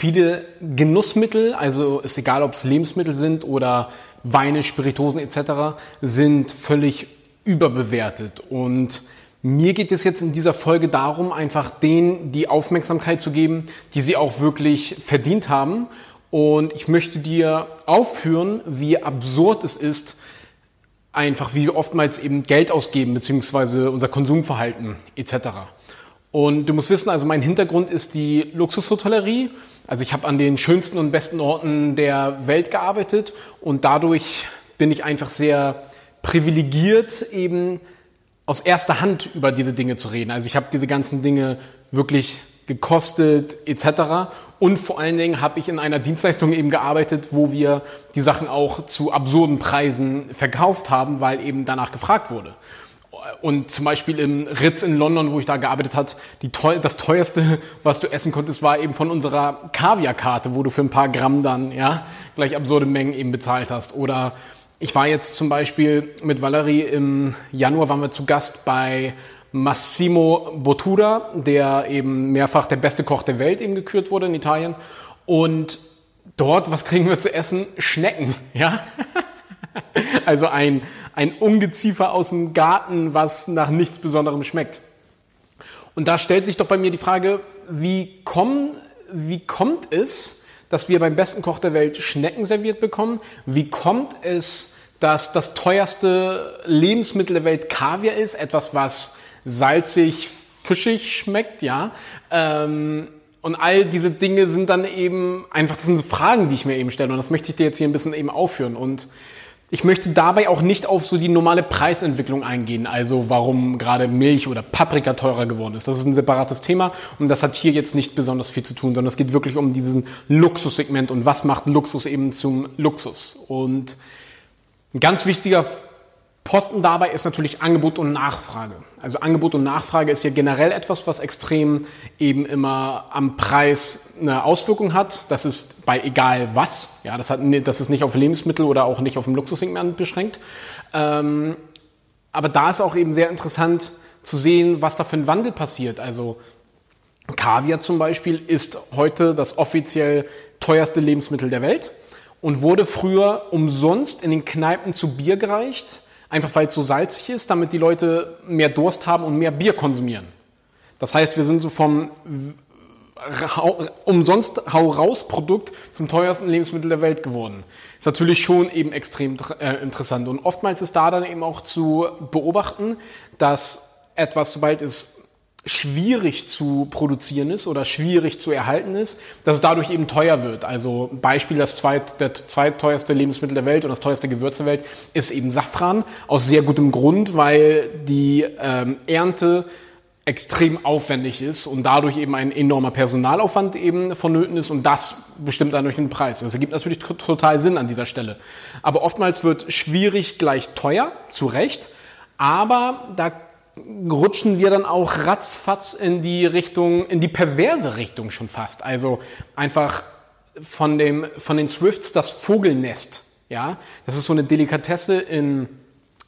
viele Genussmittel, also ist egal, ob es Lebensmittel sind oder Weine, Spiritosen etc., sind völlig überbewertet. Und mir geht es jetzt in dieser Folge darum, einfach denen die Aufmerksamkeit zu geben, die sie auch wirklich verdient haben. Und ich möchte dir aufführen, wie absurd es ist, einfach wie wir oftmals eben Geld ausgeben, beziehungsweise unser Konsumverhalten etc. Und du musst wissen, also mein Hintergrund ist die Luxushotellerie. Also ich habe an den schönsten und besten Orten der Welt gearbeitet und dadurch bin ich einfach sehr privilegiert, eben aus erster Hand über diese Dinge zu reden. Also ich habe diese ganzen Dinge wirklich gekostet etc. Und vor allen Dingen habe ich in einer Dienstleistung eben gearbeitet, wo wir die Sachen auch zu absurden Preisen verkauft haben, weil eben danach gefragt wurde. Und zum Beispiel im Ritz in London, wo ich da gearbeitet hat, teuer, das teuerste, was du essen konntest, war eben von unserer Kaviarkarte, wo du für ein paar Gramm dann ja gleich absurde Mengen eben bezahlt hast. Oder ich war jetzt zum Beispiel mit Valerie im Januar waren wir zu Gast bei Massimo Bottura, der eben mehrfach der beste Koch der Welt eben gekürt wurde in Italien. Und dort, was kriegen wir zu essen? Schnecken, ja. Also ein, ein Ungeziefer aus dem Garten, was nach nichts Besonderem schmeckt. Und da stellt sich doch bei mir die Frage, wie, kommen, wie kommt es, dass wir beim besten Koch der Welt Schnecken serviert bekommen? Wie kommt es, dass das teuerste Lebensmittel der Welt Kaviar ist? Etwas, was salzig, fischig schmeckt, ja. Ähm, und all diese Dinge sind dann eben einfach, das sind so Fragen, die ich mir eben stelle. Und das möchte ich dir jetzt hier ein bisschen eben aufführen. Und ich möchte dabei auch nicht auf so die normale Preisentwicklung eingehen, also warum gerade Milch oder Paprika teurer geworden ist. Das ist ein separates Thema und das hat hier jetzt nicht besonders viel zu tun, sondern es geht wirklich um diesen Luxussegment und was macht Luxus eben zum Luxus. Und ein ganz wichtiger Posten dabei ist natürlich Angebot und Nachfrage. Also Angebot und Nachfrage ist ja generell etwas, was extrem eben immer am Preis eine Auswirkung hat. Das ist bei egal was. Ja, das, hat, das ist nicht auf Lebensmittel oder auch nicht auf dem Luxussegment beschränkt. Ähm, aber da ist auch eben sehr interessant zu sehen, was da für ein Wandel passiert. Also Kaviar zum Beispiel ist heute das offiziell teuerste Lebensmittel der Welt und wurde früher umsonst in den Kneipen zu Bier gereicht Einfach weil es so salzig ist, damit die Leute mehr Durst haben und mehr Bier konsumieren. Das heißt, wir sind so vom umsonst Hau raus Produkt zum teuersten Lebensmittel der Welt geworden. Ist natürlich schon eben extrem äh, interessant. Und oftmals ist da dann eben auch zu beobachten, dass etwas, sobald es schwierig zu produzieren ist oder schwierig zu erhalten ist, dass es dadurch eben teuer wird. Also Beispiel, das zweit, der zweitteuerste Lebensmittel der Welt und das teuerste Gewürz der Welt ist eben Safran, aus sehr gutem Grund, weil die ähm, Ernte extrem aufwendig ist und dadurch eben ein enormer Personalaufwand eben vonnöten ist und das bestimmt dann durch den Preis. Das ergibt natürlich total Sinn an dieser Stelle. Aber oftmals wird schwierig gleich teuer, zu Recht, aber da rutschen wir dann auch ratzfatz in die Richtung, in die perverse Richtung schon fast. Also einfach von, dem, von den Swifts das Vogelnest. Ja, das ist so eine Delikatesse in,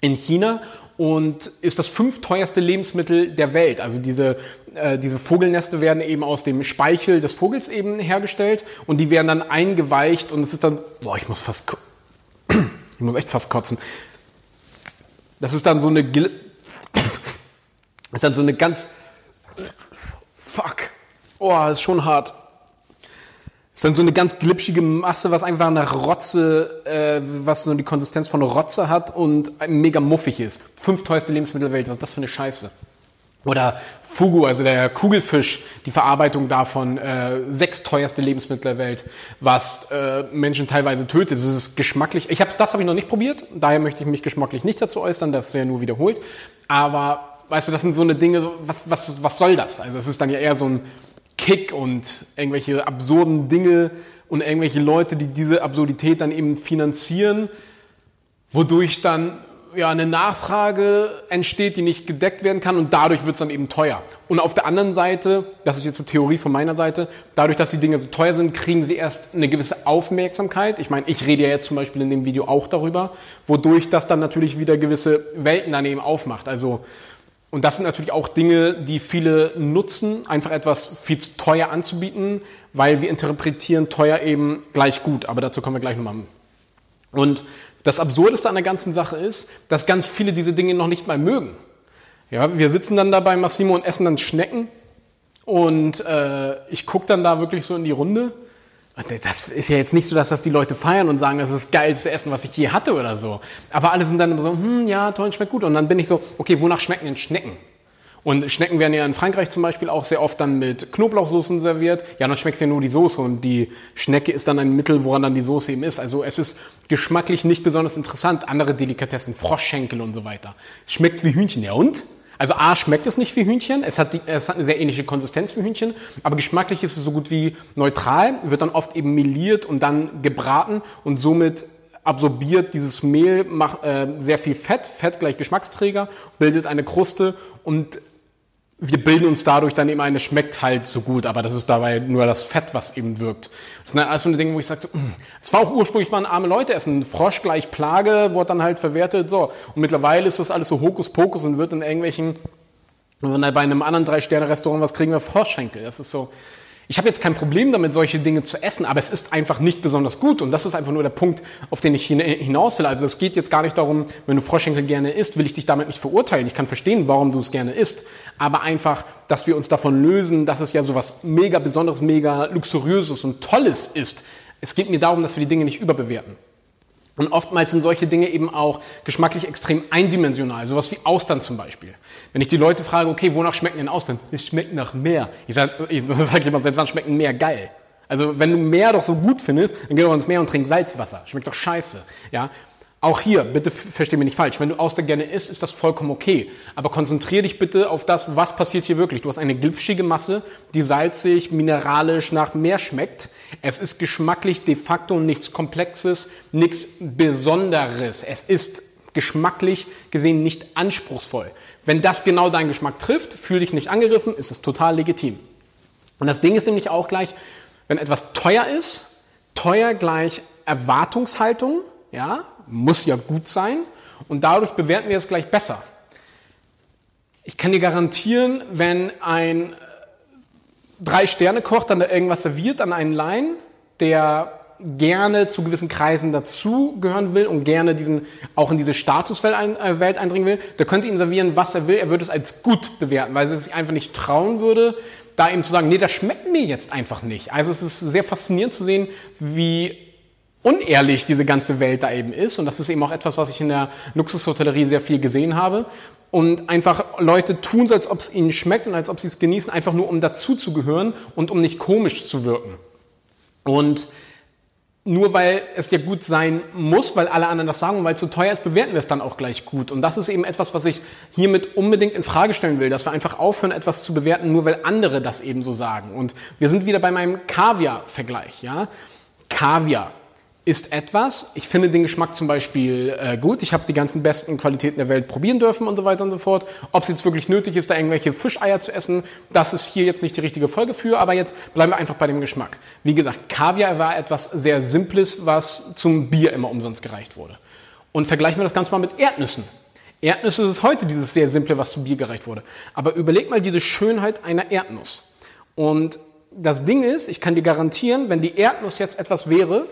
in China und ist das fünfteuerste Lebensmittel der Welt. Also diese, äh, diese Vogelneste werden eben aus dem Speichel des Vogels eben hergestellt und die werden dann eingeweicht und es ist dann, boah, ich muss fast, ich muss echt fast kotzen. Das ist dann so eine ist dann so eine ganz. Fuck. Oh, ist schon hart. Ist dann so eine ganz glitschige Masse, was einfach nach Rotze, äh, was so die Konsistenz von Rotze hat und mega muffig ist. Fünf teuerste Lebensmittel der Welt, was ist das für eine Scheiße? Oder Fugu, also der Kugelfisch, die Verarbeitung davon, äh, sechs teuerste Lebensmittel der Welt, was äh, Menschen teilweise tötet. Das ist geschmacklich. Ich hab, das habe ich noch nicht probiert, daher möchte ich mich geschmacklich nicht dazu äußern, das ist ja nur wiederholt. Aber weißt du, das sind so eine Dinge, was, was, was soll das? Also es ist dann ja eher so ein Kick und irgendwelche absurden Dinge und irgendwelche Leute, die diese Absurdität dann eben finanzieren, wodurch dann ja eine Nachfrage entsteht, die nicht gedeckt werden kann und dadurch wird es dann eben teuer. Und auf der anderen Seite, das ist jetzt eine Theorie von meiner Seite, dadurch, dass die Dinge so teuer sind, kriegen sie erst eine gewisse Aufmerksamkeit. Ich meine, ich rede ja jetzt zum Beispiel in dem Video auch darüber, wodurch das dann natürlich wieder gewisse Welten dann eben aufmacht. Also Und das sind natürlich auch Dinge, die viele nutzen, einfach etwas viel zu teuer anzubieten, weil wir interpretieren teuer eben gleich gut. Aber dazu kommen wir gleich nochmal. Und das Absurdeste an der ganzen Sache ist, dass ganz viele diese Dinge noch nicht mal mögen. Ja, wir sitzen dann da bei Massimo und essen dann Schnecken und äh, ich gucke dann da wirklich so in die Runde. Das ist ja jetzt nicht so, dass das die Leute feiern und sagen, das ist das geilste Essen, was ich je hatte oder so. Aber alle sind dann immer so, hm, ja, toll, schmeckt gut. Und dann bin ich so, okay, wonach schmecken denn Schnecken? Und Schnecken werden ja in Frankreich zum Beispiel auch sehr oft dann mit Knoblauchsoßen serviert. Ja, dann schmeckt ja nur die Soße und die Schnecke ist dann ein Mittel, woran dann die Soße eben ist. Also es ist geschmacklich nicht besonders interessant. Andere Delikatessen, Froschschenkel und so weiter. Schmeckt wie Hühnchen, ja und? Also A schmeckt es nicht wie Hühnchen, es hat, die, es hat eine sehr ähnliche Konsistenz wie Hühnchen, aber geschmacklich ist es so gut wie neutral, wird dann oft eben meliert und dann gebraten und somit absorbiert dieses Mehl macht, äh, sehr viel Fett, Fett gleich Geschmacksträger, bildet eine Kruste und wir bilden uns dadurch dann eben ein, es schmeckt halt so gut, aber das ist dabei nur das Fett, was eben wirkt. Das sind alles so eine Dinge, wo ich sage, so, mm, es war auch ursprünglich mal ein arme Leute essen. Frosch gleich Plage, wurde dann halt verwertet, so. Und mittlerweile ist das alles so Hokuspokus und wird in irgendwelchen, wenn wir bei einem anderen Drei-Sterne-Restaurant was kriegen wir Froschschenkel. Das ist so, ich habe jetzt kein Problem damit, solche Dinge zu essen, aber es ist einfach nicht besonders gut. Und das ist einfach nur der Punkt, auf den ich hinaus will. Also es geht jetzt gar nicht darum, wenn du Froschschenkel gerne isst, will ich dich damit nicht verurteilen. Ich kann verstehen, warum du es gerne isst. Aber einfach, dass wir uns davon lösen, dass es ja so was mega Besonderes, mega Luxuriöses und Tolles ist. Es geht mir darum, dass wir die Dinge nicht überbewerten. Und oftmals sind solche Dinge eben auch geschmacklich extrem eindimensional, sowas wie Austern zum Beispiel. Wenn ich die Leute frage, okay, wonach schmecken denn Austern? Es schmeckt nach Meer. Ich sage sag jemand, seit wann schmeckt ein Meer geil? Also wenn du Meer doch so gut findest, dann geh doch ins Meer und trink Salzwasser. Schmeckt doch scheiße. Ja? Auch hier, bitte versteh mich nicht falsch, wenn du Austern gerne isst, ist das vollkommen okay. Aber konzentriere dich bitte auf das, was passiert hier wirklich. Du hast eine glitschige Masse, die salzig, mineralisch nach Meer schmeckt. Es ist geschmacklich de facto nichts Komplexes, nichts Besonderes. Es ist geschmacklich gesehen nicht anspruchsvoll. Wenn das genau deinen Geschmack trifft, fühl dich nicht angegriffen, ist es total legitim. Und das Ding ist nämlich auch gleich, wenn etwas teuer ist, teuer gleich Erwartungshaltung, ja, muss ja gut sein und dadurch bewerten wir es gleich besser. Ich kann dir garantieren, wenn ein Drei-Sterne-Koch dann da irgendwas serviert an einen Laien, der gerne zu gewissen Kreisen dazugehören will und gerne diesen, auch in diese Statuswelt äh, eindringen will, der könnte ihn servieren, was er will. Er würde es als gut bewerten, weil er sich einfach nicht trauen würde, da ihm zu sagen, nee, das schmeckt mir jetzt einfach nicht. Also es ist sehr faszinierend zu sehen, wie unehrlich diese ganze Welt da eben ist. Und das ist eben auch etwas, was ich in der Luxushotellerie sehr viel gesehen habe. Und einfach Leute tun so, als ob es ihnen schmeckt und als ob sie es genießen, einfach nur um dazuzugehören und um nicht komisch zu wirken. Und nur weil es ja gut sein muss, weil alle anderen das sagen und weil es zu so teuer ist, bewerten wir es dann auch gleich gut. Und das ist eben etwas, was ich hiermit unbedingt in Frage stellen will, dass wir einfach aufhören, etwas zu bewerten, nur weil andere das eben so sagen. Und wir sind wieder bei meinem Kaviar-Vergleich. Ja? Kaviar ist etwas, ich finde den Geschmack zum Beispiel äh, gut, ich habe die ganzen besten Qualitäten der Welt probieren dürfen und so weiter und so fort. Ob es jetzt wirklich nötig ist, da irgendwelche Fischeier zu essen, das ist hier jetzt nicht die richtige Folge für, aber jetzt bleiben wir einfach bei dem Geschmack. Wie gesagt, Kaviar war etwas sehr Simples, was zum Bier immer umsonst gereicht wurde. Und vergleichen wir das Ganze mal mit Erdnüssen. Erdnüsse ist heute dieses sehr simple, was zum Bier gereicht wurde. Aber überleg mal diese Schönheit einer Erdnuss. Und das Ding ist, ich kann dir garantieren, wenn die Erdnuss jetzt etwas wäre,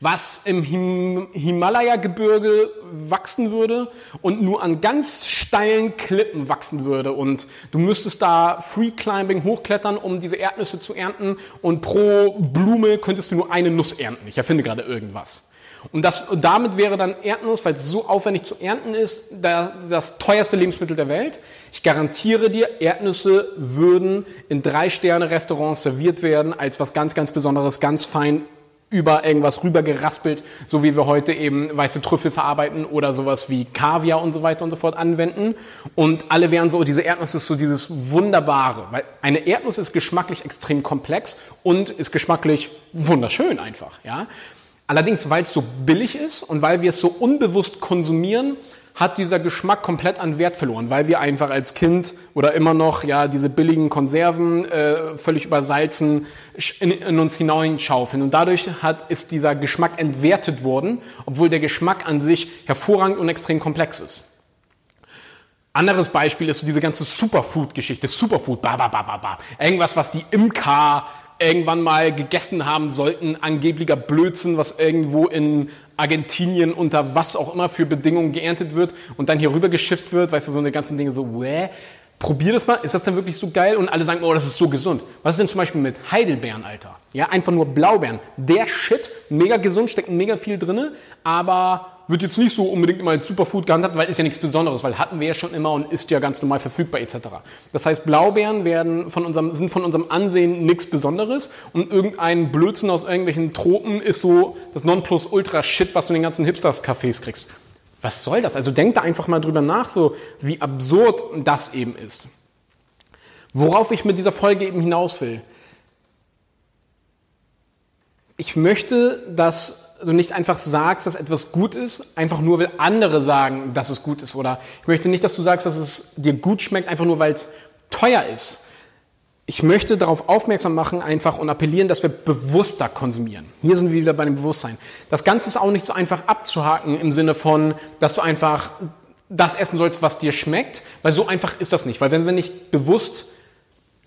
was im Him Himalaya-Gebirge wachsen würde und nur an ganz steilen Klippen wachsen würde. Und du müsstest da Free Climbing hochklettern, um diese Erdnüsse zu ernten. Und pro Blume könntest du nur eine Nuss ernten. Ich erfinde gerade irgendwas. Und, das, damit wäre dann Erdnuss, weil es so aufwendig zu ernten ist, das teuerste Lebensmittel der Welt. Ich garantiere dir, Erdnüsse würden in Drei-Sterne-Restaurants serviert werden als was ganz, ganz Besonderes, ganz fein über irgendwas rübergeraspelt, so wie wir heute eben weiße Trüffel verarbeiten oder sowas wie Kaviar und so weiter und so fort anwenden. Und alle wären so, diese Erdnuss ist so dieses Wunderbare, weil eine Erdnuss ist geschmacklich extrem komplex und ist geschmacklich wunderschön einfach, ja. Allerdings, weil es so billig ist und weil wir es so unbewusst konsumieren, hat dieser Geschmack komplett an Wert verloren, weil wir einfach als Kind oder immer noch ja diese billigen Konserven äh, völlig übersalzen in, in uns hineinschaufeln und dadurch hat ist dieser Geschmack entwertet worden, obwohl der Geschmack an sich hervorragend und extrem komplex ist. Anderes Beispiel ist so diese ganze Superfood-Geschichte. Superfood, ba, ba, ba, ba, ba. Irgendwas, was die Imker irgendwann mal gegessen haben sollten, angeblicher Blödsinn, was irgendwo in Argentinien unter was auch immer für Bedingungen geerntet wird und dann hier rüber geschifft wird, weißt du, so eine ganzen Dinge so, wäh, probier das mal, ist das denn wirklich so geil? Und alle sagen, oh, das ist so gesund. Was ist denn zum Beispiel mit Heidelbeeren, Alter? Ja, einfach nur Blaubeeren. Der Shit, mega gesund, steckt mega viel drinne, aber wird jetzt nicht so unbedingt immer als Superfood gehandhabt, weil ist ja nichts Besonderes, weil hatten wir ja schon immer und ist ja ganz normal verfügbar etc. Das heißt, Blaubeeren werden von unserem, sind von unserem Ansehen nichts Besonderes und irgendein Blödsinn aus irgendwelchen Tropen ist so das Nonplusultra-Shit, was du in den ganzen Hipsters-Cafés kriegst. Was soll das? Also denk da einfach mal drüber nach, so wie absurd das eben ist. Worauf ich mit dieser Folge eben hinaus will. Ich möchte, dass du nicht einfach sagst, dass etwas gut ist, einfach nur weil andere sagen, dass es gut ist. Oder ich möchte nicht, dass du sagst, dass es dir gut schmeckt, einfach nur weil es teuer ist ich möchte darauf aufmerksam machen einfach und appellieren, dass wir bewusster konsumieren. Hier sind wir wieder bei dem Bewusstsein. Das Ganze ist auch nicht so einfach abzuhaken im Sinne von, dass du einfach das essen sollst, was dir schmeckt, weil so einfach ist das nicht. Weil wenn wir nicht bewusst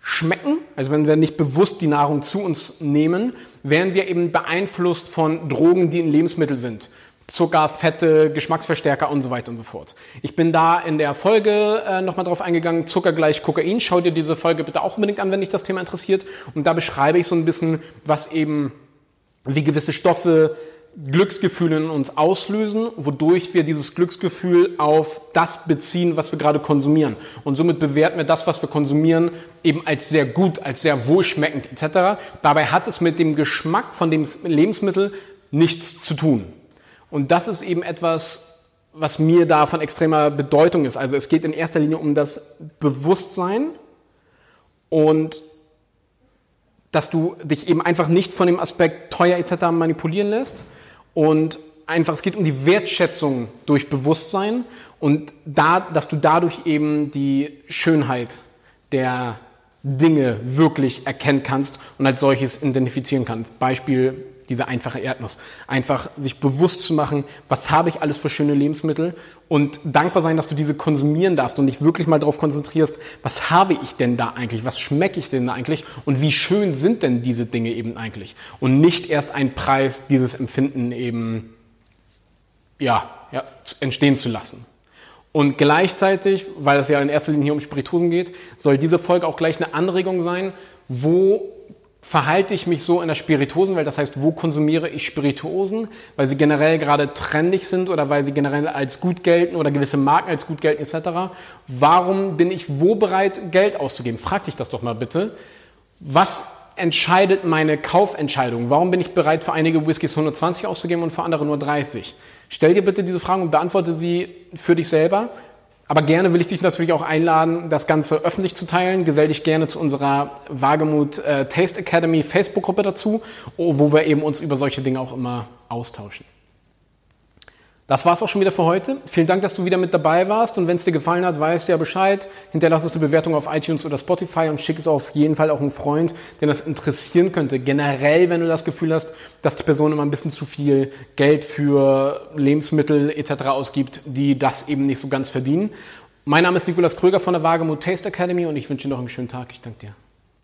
schmecken, also wenn wir nicht bewusst die Nahrung zu uns nehmen, werden wir eben beeinflusst von Drogen, die in Lebensmitteln sind. Zucker, Fette, Geschmacksverstärker und so weiter und so fort. Ich bin da in der Folge äh, nochmal drauf eingegangen, Zucker gleich Kokain. Schau dir diese Folge bitte auch unbedingt an, wenn dich das Thema interessiert. Und da beschreibe ich so ein bisschen, was eben, wie gewisse Stoffe Glücksgefühle in uns auslösen, wodurch wir dieses Glücksgefühl auf das beziehen, was wir gerade konsumieren. Und somit bewerten wir das, was wir konsumieren, eben als sehr gut, als sehr wohlschmeckend etc. Dabei hat es mit dem Geschmack von dem Lebensmittel nichts zu tun. Und das ist eben etwas, was mir da von extremer Bedeutung ist. Also es geht in erster Linie um das Bewusstsein und dass du dich eben einfach nicht von dem Aspekt teuer etc. manipulieren lässt und einfach, es geht um die Wertschätzung durch Bewusstsein und da, dass du dadurch eben die Schönheit der Dinge wirklich erkennen kannst und als solches identifizieren kannst. Beispiel diese einfache Erdnuss. Einfach sich bewusst zu machen, was habe ich alles für schöne Lebensmittel und dankbar sein, dass du diese konsumieren darfst und dich wirklich mal darauf konzentrierst, was habe ich denn da eigentlich, was schmecke ich denn da eigentlich und wie schön sind denn diese Dinge eben eigentlich und nicht erst ein Preis dieses Empfinden eben ja, ja entstehen zu lassen. Und gleichzeitig, weil es ja in erster Linie hier um Spirituosen geht, soll diese Folge auch gleich eine Anregung sein, wo verhalte ich mich so in der Spirituosenwelt? Das heißt, wo konsumiere ich Spirituosen? Weil sie generell gerade trendig sind oder weil sie generell als gut gelten oder gewisse Marken als gut gelten etc. Warum bin ich wo bereit, Geld auszugeben? Frag dich das doch mal bitte. Was entscheidet meine Kaufentscheidung? Warum bin ich bereit, für einige Whiskys 120 auszugeben und für andere nur 30? Stell dir bitte diese Fragen und beantworte sie für dich selber. Aber gerne will ich dich natürlich auch einladen, das Ganze öffentlich zu teilen. Gesell dich gerne zu unserer Wagemut äh, Taste Academy Facebook-Gruppe dazu, wo wir eben uns über solche Dinge auch immer austauschen. Das war's auch schon wieder für heute. Vielen Dank, dass du wieder mit dabei warst. Und wenn es dir gefallen hat, weißt du ja Bescheid. Hinterlass es eine Bewertung auf iTunes oder Spotify und schick es auf jeden Fall auch einen Freund, den das interessieren könnte. Generell, wenn du das Gefühl hast, dass die Person immer ein bisschen zu viel Geld für Lebensmittel etc. ausgibt, die das eben nicht so ganz verdienen. Mein Name ist Nikolas Kröger von der Wagemut Taste Academy und ich wünsche dir noch einen schönen Tag. Ich danke dir.